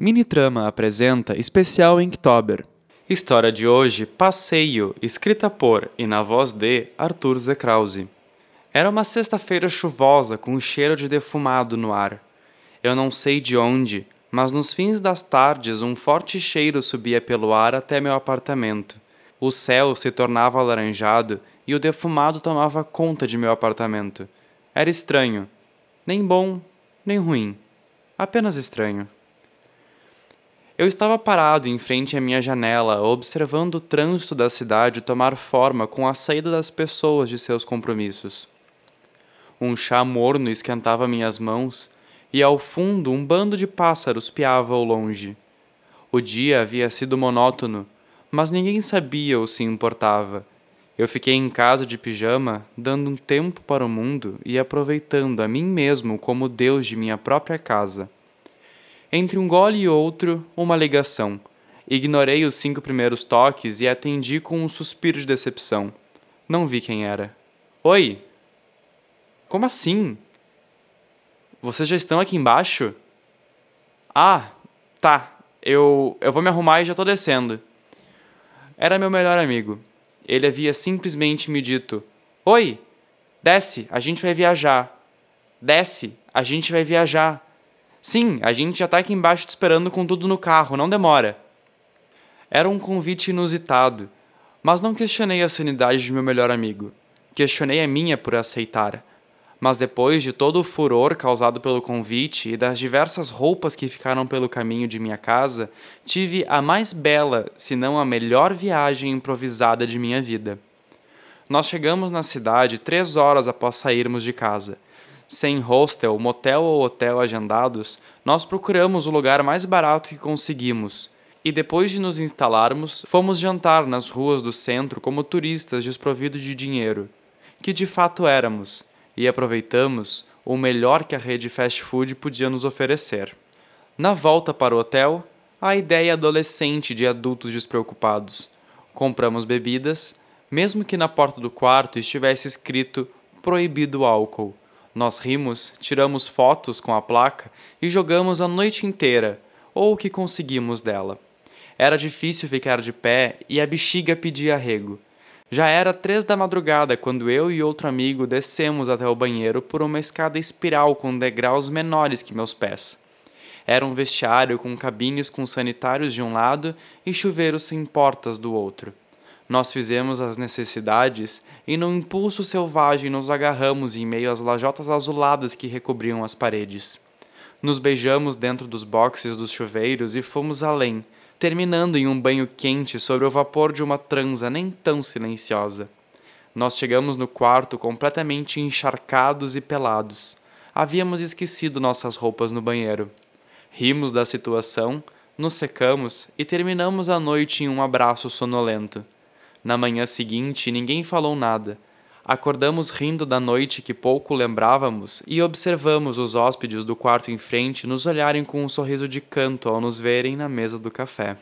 Minitrama apresenta especial Inktober. História de hoje: Passeio, escrita por e na voz de Arthur Z. Krause. Era uma sexta-feira chuvosa com um cheiro de defumado no ar. Eu não sei de onde, mas nos fins das tardes um forte cheiro subia pelo ar até meu apartamento. O céu se tornava alaranjado e o defumado tomava conta de meu apartamento. Era estranho. Nem bom, nem ruim. Apenas estranho. Eu estava parado em frente à minha janela, observando o trânsito da cidade tomar forma com a saída das pessoas de seus compromissos. Um chá morno esquentava minhas mãos, e ao fundo um bando de pássaros piava ao longe. O dia havia sido monótono, mas ninguém sabia ou se importava. Eu fiquei em casa de pijama, dando um tempo para o mundo e aproveitando a mim mesmo como Deus de minha própria casa. Entre um gole e outro, uma ligação. Ignorei os cinco primeiros toques e atendi com um suspiro de decepção. Não vi quem era. Oi! Como assim? Vocês já estão aqui embaixo? Ah, tá. Eu, eu vou me arrumar e já tô descendo. Era meu melhor amigo. Ele havia simplesmente me dito: Oi, desce, a gente vai viajar. Desce, a gente vai viajar. Sim, a gente já tá aqui embaixo te esperando com tudo no carro, não demora. Era um convite inusitado, mas não questionei a sanidade de meu melhor amigo. Questionei a minha por aceitar. Mas depois de todo o furor causado pelo convite e das diversas roupas que ficaram pelo caminho de minha casa, tive a mais bela, se não a melhor viagem improvisada de minha vida. Nós chegamos na cidade três horas após sairmos de casa sem hostel, motel ou hotel agendados, nós procuramos o lugar mais barato que conseguimos. E depois de nos instalarmos, fomos jantar nas ruas do centro como turistas desprovidos de dinheiro, que de fato éramos, e aproveitamos o melhor que a rede fast food podia nos oferecer. Na volta para o hotel, a ideia adolescente de adultos despreocupados. Compramos bebidas, mesmo que na porta do quarto estivesse escrito proibido álcool nós rimos, tiramos fotos com a placa e jogamos a noite inteira, ou o que conseguimos dela. Era difícil ficar de pé e a bexiga pedia arrego. Já era três da madrugada quando eu e outro amigo descemos até o banheiro por uma escada espiral com degraus menores que meus pés. Era um vestiário com cabines com sanitários de um lado e chuveiros sem portas do outro. Nós fizemos as necessidades e, num impulso selvagem, nos agarramos em meio às lajotas azuladas que recobriam as paredes. Nos beijamos dentro dos boxes dos chuveiros e fomos além, terminando em um banho quente sobre o vapor de uma transa nem tão silenciosa. Nós chegamos no quarto completamente encharcados e pelados. Havíamos esquecido nossas roupas no banheiro. Rimos da situação, nos secamos e terminamos a noite em um abraço sonolento. Na manhã seguinte, ninguém falou nada. Acordamos rindo da noite que pouco lembrávamos e observamos os hóspedes do quarto em frente nos olharem com um sorriso de canto ao nos verem na mesa do café.